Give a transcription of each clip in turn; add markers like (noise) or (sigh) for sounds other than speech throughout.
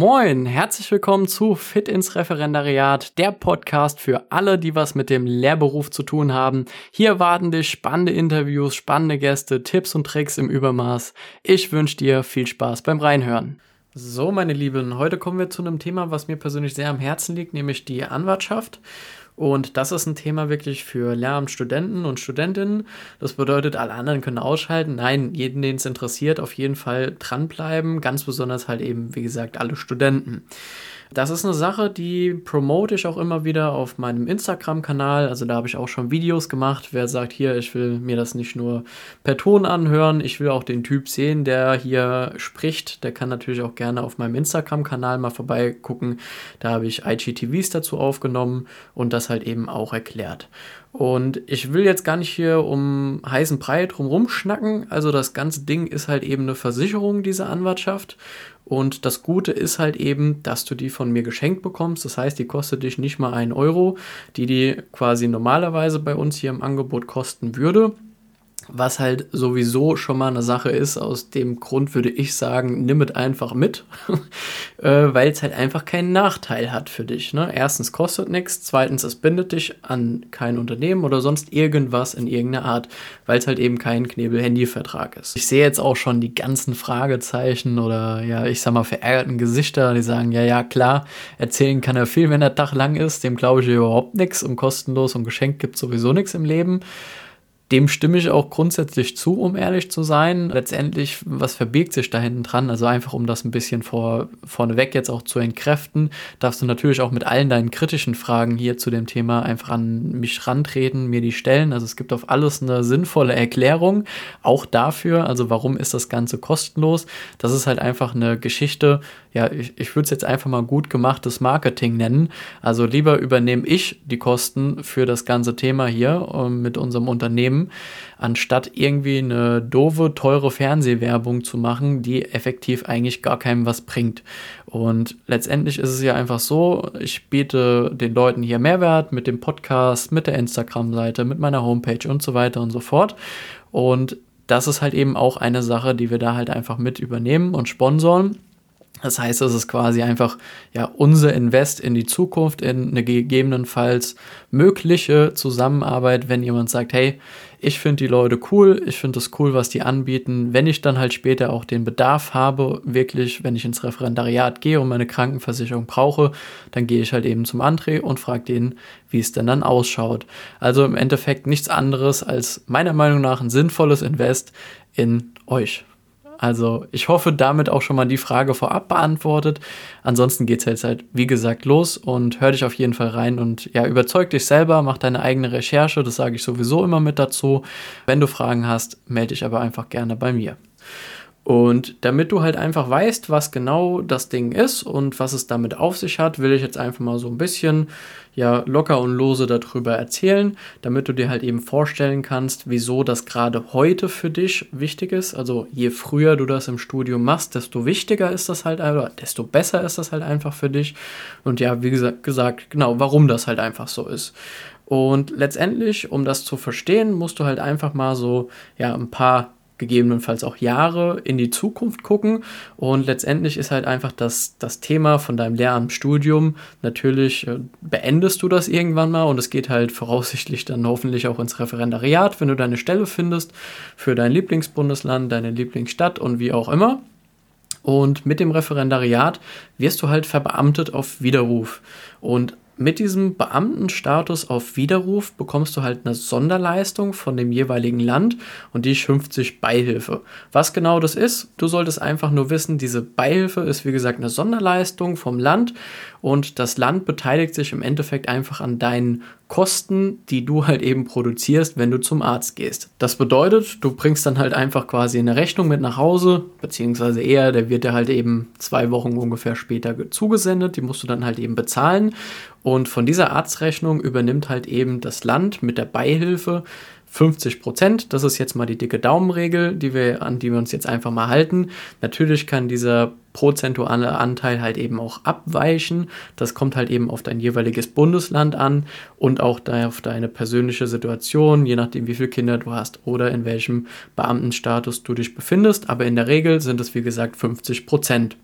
Moin, herzlich willkommen zu Fit ins Referendariat, der Podcast für alle, die was mit dem Lehrberuf zu tun haben. Hier warten dich spannende Interviews, spannende Gäste, Tipps und Tricks im Übermaß. Ich wünsche dir viel Spaß beim Reinhören. So, meine Lieben, heute kommen wir zu einem Thema, was mir persönlich sehr am Herzen liegt, nämlich die Anwartschaft. Und das ist ein Thema wirklich für Lehramtsstudenten und Studentinnen. Das bedeutet, alle anderen können ausschalten. Nein, jeden, den es interessiert, auf jeden Fall dranbleiben. Ganz besonders halt eben, wie gesagt, alle Studenten. Das ist eine Sache, die promote ich auch immer wieder auf meinem Instagram-Kanal. Also da habe ich auch schon Videos gemacht. Wer sagt hier, ich will mir das nicht nur per Ton anhören, ich will auch den Typ sehen, der hier spricht, der kann natürlich auch gerne auf meinem Instagram-Kanal mal vorbeigucken. Da habe ich IGTVs dazu aufgenommen und das halt eben auch erklärt. Und ich will jetzt gar nicht hier um heißen Brei drum schnacken. Also das ganze Ding ist halt eben eine Versicherung, diese Anwartschaft. Und das Gute ist halt eben, dass du die von mir geschenkt bekommst. Das heißt, die kostet dich nicht mal einen Euro, die die quasi normalerweise bei uns hier im Angebot kosten würde was halt sowieso schon mal eine Sache ist. Aus dem Grund würde ich sagen, nimm es einfach mit, (laughs) äh, weil es halt einfach keinen Nachteil hat für dich. Ne? Erstens kostet nichts, zweitens es bindet dich an kein Unternehmen oder sonst irgendwas in irgendeiner Art, weil es halt eben kein Knebel-Handy-Vertrag ist. Ich sehe jetzt auch schon die ganzen Fragezeichen oder ja, ich sag mal verärgerten Gesichter, die sagen, ja, ja, klar, erzählen kann er viel, wenn der Tag lang ist, dem glaube ich überhaupt nichts und kostenlos und geschenkt gibt sowieso nichts im Leben. Dem stimme ich auch grundsätzlich zu, um ehrlich zu sein. Letztendlich, was verbirgt sich da hinten dran? Also einfach, um das ein bisschen vor, vorneweg jetzt auch zu entkräften, darfst du natürlich auch mit allen deinen kritischen Fragen hier zu dem Thema einfach an mich rantreten, mir die stellen. Also es gibt auf alles eine sinnvolle Erklärung, auch dafür. Also warum ist das Ganze kostenlos? Das ist halt einfach eine Geschichte, ja, ich, ich würde es jetzt einfach mal gut gemachtes Marketing nennen. Also lieber übernehme ich die Kosten für das ganze Thema hier ähm, mit unserem Unternehmen nehmen, anstatt irgendwie eine doofe, teure Fernsehwerbung zu machen, die effektiv eigentlich gar keinem was bringt. Und letztendlich ist es ja einfach so, ich biete den Leuten hier Mehrwert mit dem Podcast, mit der Instagram-Seite, mit meiner Homepage und so weiter und so fort. Und das ist halt eben auch eine Sache, die wir da halt einfach mit übernehmen und sponsoren. Das heißt, es ist quasi einfach ja unser Invest in die Zukunft, in eine gegebenenfalls mögliche Zusammenarbeit, wenn jemand sagt, hey, ich finde die Leute cool, ich finde es cool, was die anbieten. Wenn ich dann halt später auch den Bedarf habe, wirklich, wenn ich ins Referendariat gehe und meine Krankenversicherung brauche, dann gehe ich halt eben zum André und frage den, wie es denn dann ausschaut. Also im Endeffekt nichts anderes als meiner Meinung nach ein sinnvolles Invest in euch. Also ich hoffe, damit auch schon mal die Frage vorab beantwortet. Ansonsten geht es jetzt halt, wie gesagt, los und hör dich auf jeden Fall rein und ja, überzeug dich selber, mach deine eigene Recherche, das sage ich sowieso immer mit dazu. Wenn du Fragen hast, melde dich aber einfach gerne bei mir. Und damit du halt einfach weißt, was genau das Ding ist und was es damit auf sich hat, will ich jetzt einfach mal so ein bisschen ja locker und lose darüber erzählen, damit du dir halt eben vorstellen kannst, wieso das gerade heute für dich wichtig ist. Also je früher du das im Studium machst, desto wichtiger ist das halt, oder desto besser ist das halt einfach für dich. Und ja, wie gesagt, genau, warum das halt einfach so ist. Und letztendlich, um das zu verstehen, musst du halt einfach mal so ja ein paar gegebenenfalls auch Jahre in die Zukunft gucken. Und letztendlich ist halt einfach das, das Thema von deinem Lehramtsstudium. Natürlich äh, beendest du das irgendwann mal und es geht halt voraussichtlich dann hoffentlich auch ins Referendariat, wenn du deine Stelle findest für dein Lieblingsbundesland, deine Lieblingsstadt und wie auch immer. Und mit dem Referendariat wirst du halt verbeamtet auf Widerruf. Und mit diesem Beamtenstatus auf Widerruf bekommst du halt eine Sonderleistung von dem jeweiligen Land und die schimpft sich Beihilfe. Was genau das ist, du solltest einfach nur wissen, diese Beihilfe ist wie gesagt eine Sonderleistung vom Land und das Land beteiligt sich im Endeffekt einfach an deinen Kosten, die du halt eben produzierst, wenn du zum Arzt gehst. Das bedeutet, du bringst dann halt einfach quasi eine Rechnung mit nach Hause, beziehungsweise eher, der wird dir halt eben zwei Wochen ungefähr später zugesendet, die musst du dann halt eben bezahlen und von dieser Arztrechnung übernimmt halt eben das Land mit der Beihilfe 50 Prozent. Das ist jetzt mal die dicke Daumenregel, die wir, an die wir uns jetzt einfach mal halten. Natürlich kann dieser prozentuale Anteil halt eben auch abweichen. Das kommt halt eben auf dein jeweiliges Bundesland an und auch auf deine persönliche Situation, je nachdem, wie viele Kinder du hast oder in welchem Beamtenstatus du dich befindest. Aber in der Regel sind es, wie gesagt, 50 Prozent.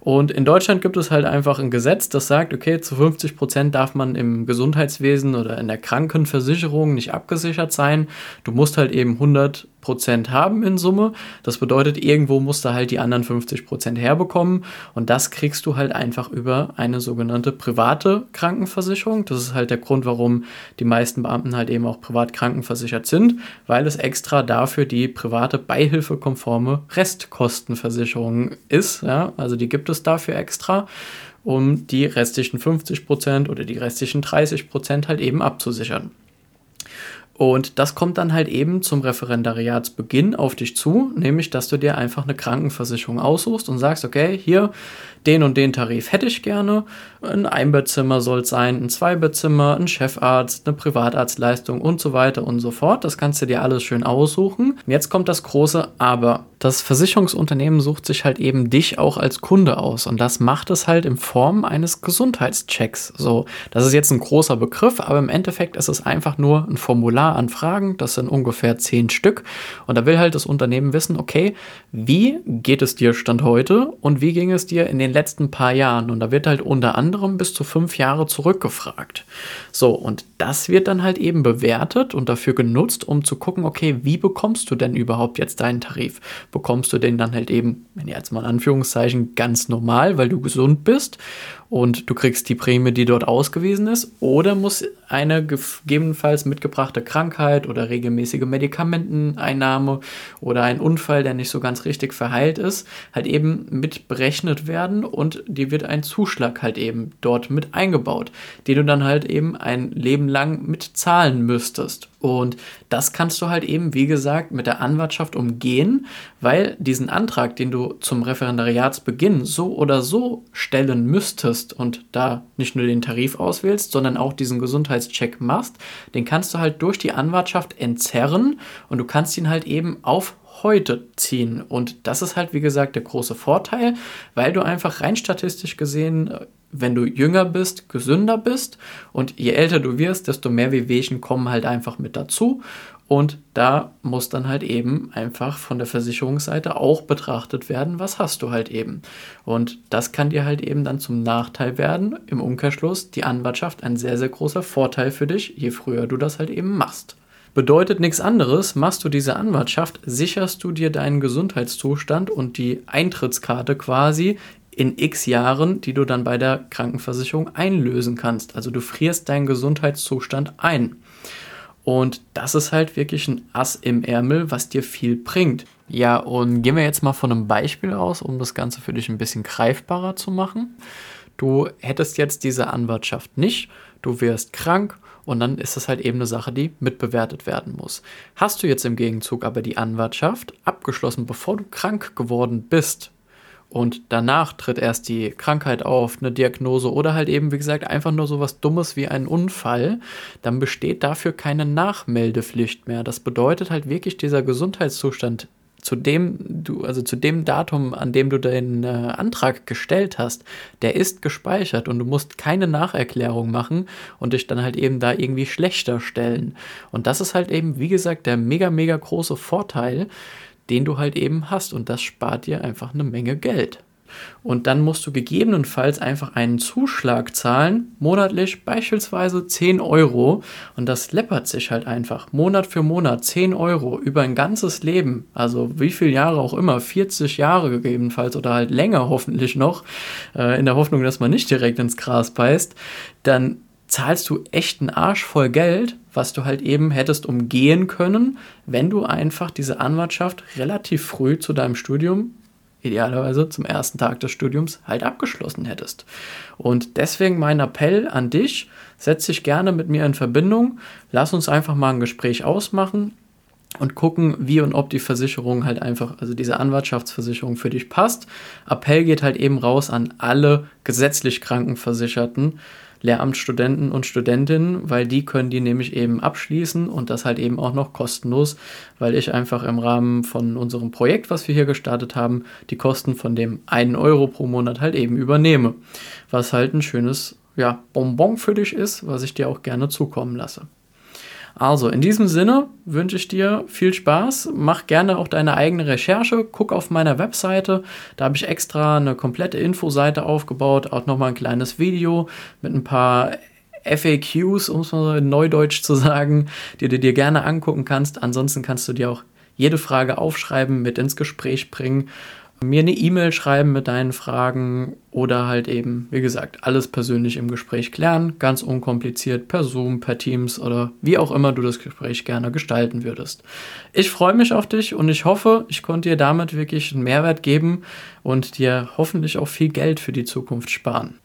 Und in Deutschland gibt es halt einfach ein Gesetz, das sagt, okay, zu 50 Prozent darf man im Gesundheitswesen oder in der Krankenversicherung nicht abgesichert sein. Du musst halt eben 100 Prozent haben in Summe. Das bedeutet, irgendwo musst du halt die anderen 50 Prozent herbekommen. Und das kriegst du halt einfach über eine sogenannte private Krankenversicherung. Das ist halt der Grund, warum die meisten Beamten halt eben auch privat krankenversichert sind, weil es extra dafür die private beihilfekonforme Restkostenversicherung ist. Ja, also die gibt es dafür extra um die restlichen 50 Prozent oder die restlichen 30 Prozent halt eben abzusichern. Und das kommt dann halt eben zum Referendariatsbeginn auf dich zu, nämlich dass du dir einfach eine Krankenversicherung aussuchst und sagst, okay, hier den und den Tarif hätte ich gerne. Ein Einbettzimmer soll es sein, ein Zweibettzimmer, ein Chefarzt, eine Privatarztleistung und so weiter und so fort. Das kannst du dir alles schön aussuchen. Jetzt kommt das große Aber. Das Versicherungsunternehmen sucht sich halt eben dich auch als Kunde aus und das macht es halt in Form eines Gesundheitschecks. So, das ist jetzt ein großer Begriff, aber im Endeffekt ist es einfach nur ein Formular an Fragen. Das sind ungefähr zehn Stück und da will halt das Unternehmen wissen, okay, wie geht es dir Stand heute und wie ging es dir in den letzten paar Jahren. Und da wird halt unter anderem bis zu fünf Jahre zurückgefragt. So, und das wird dann halt eben bewertet und dafür genutzt, um zu gucken, okay, wie bekommst du denn überhaupt jetzt deinen Tarif? Bekommst du den dann halt eben, wenn jetzt mal in Anführungszeichen, ganz normal, weil du gesund bist? Und du kriegst die Prämie, die dort ausgewiesen ist, oder muss eine gegebenenfalls mitgebrachte Krankheit oder regelmäßige Medikamenteneinnahme oder ein Unfall, der nicht so ganz richtig verheilt ist, halt eben mit berechnet werden und die wird ein Zuschlag halt eben dort mit eingebaut, den du dann halt eben ein Leben lang mit zahlen müsstest. Und das kannst du halt eben, wie gesagt, mit der Anwartschaft umgehen, weil diesen Antrag, den du zum Referendariatsbeginn so oder so stellen müsstest und da nicht nur den Tarif auswählst, sondern auch diesen Gesundheitscheck machst, den kannst du halt durch die Anwartschaft entzerren und du kannst ihn halt eben auf heute ziehen. Und das ist halt, wie gesagt, der große Vorteil, weil du einfach rein statistisch gesehen wenn du jünger bist, gesünder bist und je älter du wirst, desto mehr Wehwehchen kommen halt einfach mit dazu. Und da muss dann halt eben einfach von der Versicherungsseite auch betrachtet werden, was hast du halt eben. Und das kann dir halt eben dann zum Nachteil werden. Im Umkehrschluss die Anwartschaft ein sehr, sehr großer Vorteil für dich, je früher du das halt eben machst. Bedeutet nichts anderes, machst du diese Anwartschaft, sicherst du dir deinen Gesundheitszustand und die Eintrittskarte quasi in x Jahren, die du dann bei der Krankenversicherung einlösen kannst. Also du frierst deinen Gesundheitszustand ein. Und das ist halt wirklich ein Ass im Ärmel, was dir viel bringt. Ja, und gehen wir jetzt mal von einem Beispiel aus, um das Ganze für dich ein bisschen greifbarer zu machen. Du hättest jetzt diese Anwartschaft nicht, du wärst krank und dann ist das halt eben eine Sache, die mitbewertet werden muss. Hast du jetzt im Gegenzug aber die Anwartschaft abgeschlossen, bevor du krank geworden bist, und danach tritt erst die Krankheit auf, eine Diagnose oder halt eben, wie gesagt, einfach nur so was Dummes wie ein Unfall, dann besteht dafür keine Nachmeldepflicht mehr. Das bedeutet halt wirklich dieser Gesundheitszustand zu dem du, also zu dem Datum, an dem du den äh, Antrag gestellt hast, der ist gespeichert und du musst keine Nacherklärung machen und dich dann halt eben da irgendwie schlechter stellen. Und das ist halt eben, wie gesagt, der mega, mega große Vorteil, den du halt eben hast. Und das spart dir einfach eine Menge Geld. Und dann musst du gegebenenfalls einfach einen Zuschlag zahlen, monatlich beispielsweise 10 Euro. Und das läppert sich halt einfach. Monat für Monat 10 Euro über ein ganzes Leben. Also wie viele Jahre auch immer, 40 Jahre gegebenenfalls oder halt länger hoffentlich noch, äh, in der Hoffnung, dass man nicht direkt ins Gras beißt. Dann zahlst du echt einen Arsch voll Geld, was du halt eben hättest umgehen können, wenn du einfach diese Anwartschaft relativ früh zu deinem Studium, idealerweise zum ersten Tag des Studiums, halt abgeschlossen hättest. Und deswegen mein Appell an dich, setz dich gerne mit mir in Verbindung, lass uns einfach mal ein Gespräch ausmachen und gucken, wie und ob die Versicherung halt einfach, also diese Anwartschaftsversicherung für dich passt. Appell geht halt eben raus an alle gesetzlich Krankenversicherten Lehramtsstudenten und Studentinnen, weil die können die nämlich eben abschließen und das halt eben auch noch kostenlos, weil ich einfach im Rahmen von unserem Projekt, was wir hier gestartet haben, die Kosten von dem einen Euro pro Monat halt eben übernehme. Was halt ein schönes ja, Bonbon für dich ist, was ich dir auch gerne zukommen lasse. Also, in diesem Sinne wünsche ich dir viel Spaß. Mach gerne auch deine eigene Recherche. Guck auf meiner Webseite. Da habe ich extra eine komplette Infoseite aufgebaut. Auch nochmal ein kleines Video mit ein paar FAQs, um es mal in Neudeutsch zu sagen, die du dir gerne angucken kannst. Ansonsten kannst du dir auch jede Frage aufschreiben, mit ins Gespräch bringen mir eine E-Mail schreiben mit deinen Fragen oder halt eben, wie gesagt, alles persönlich im Gespräch klären, ganz unkompliziert, per Zoom, per Teams oder wie auch immer du das Gespräch gerne gestalten würdest. Ich freue mich auf dich und ich hoffe, ich konnte dir damit wirklich einen Mehrwert geben und dir hoffentlich auch viel Geld für die Zukunft sparen.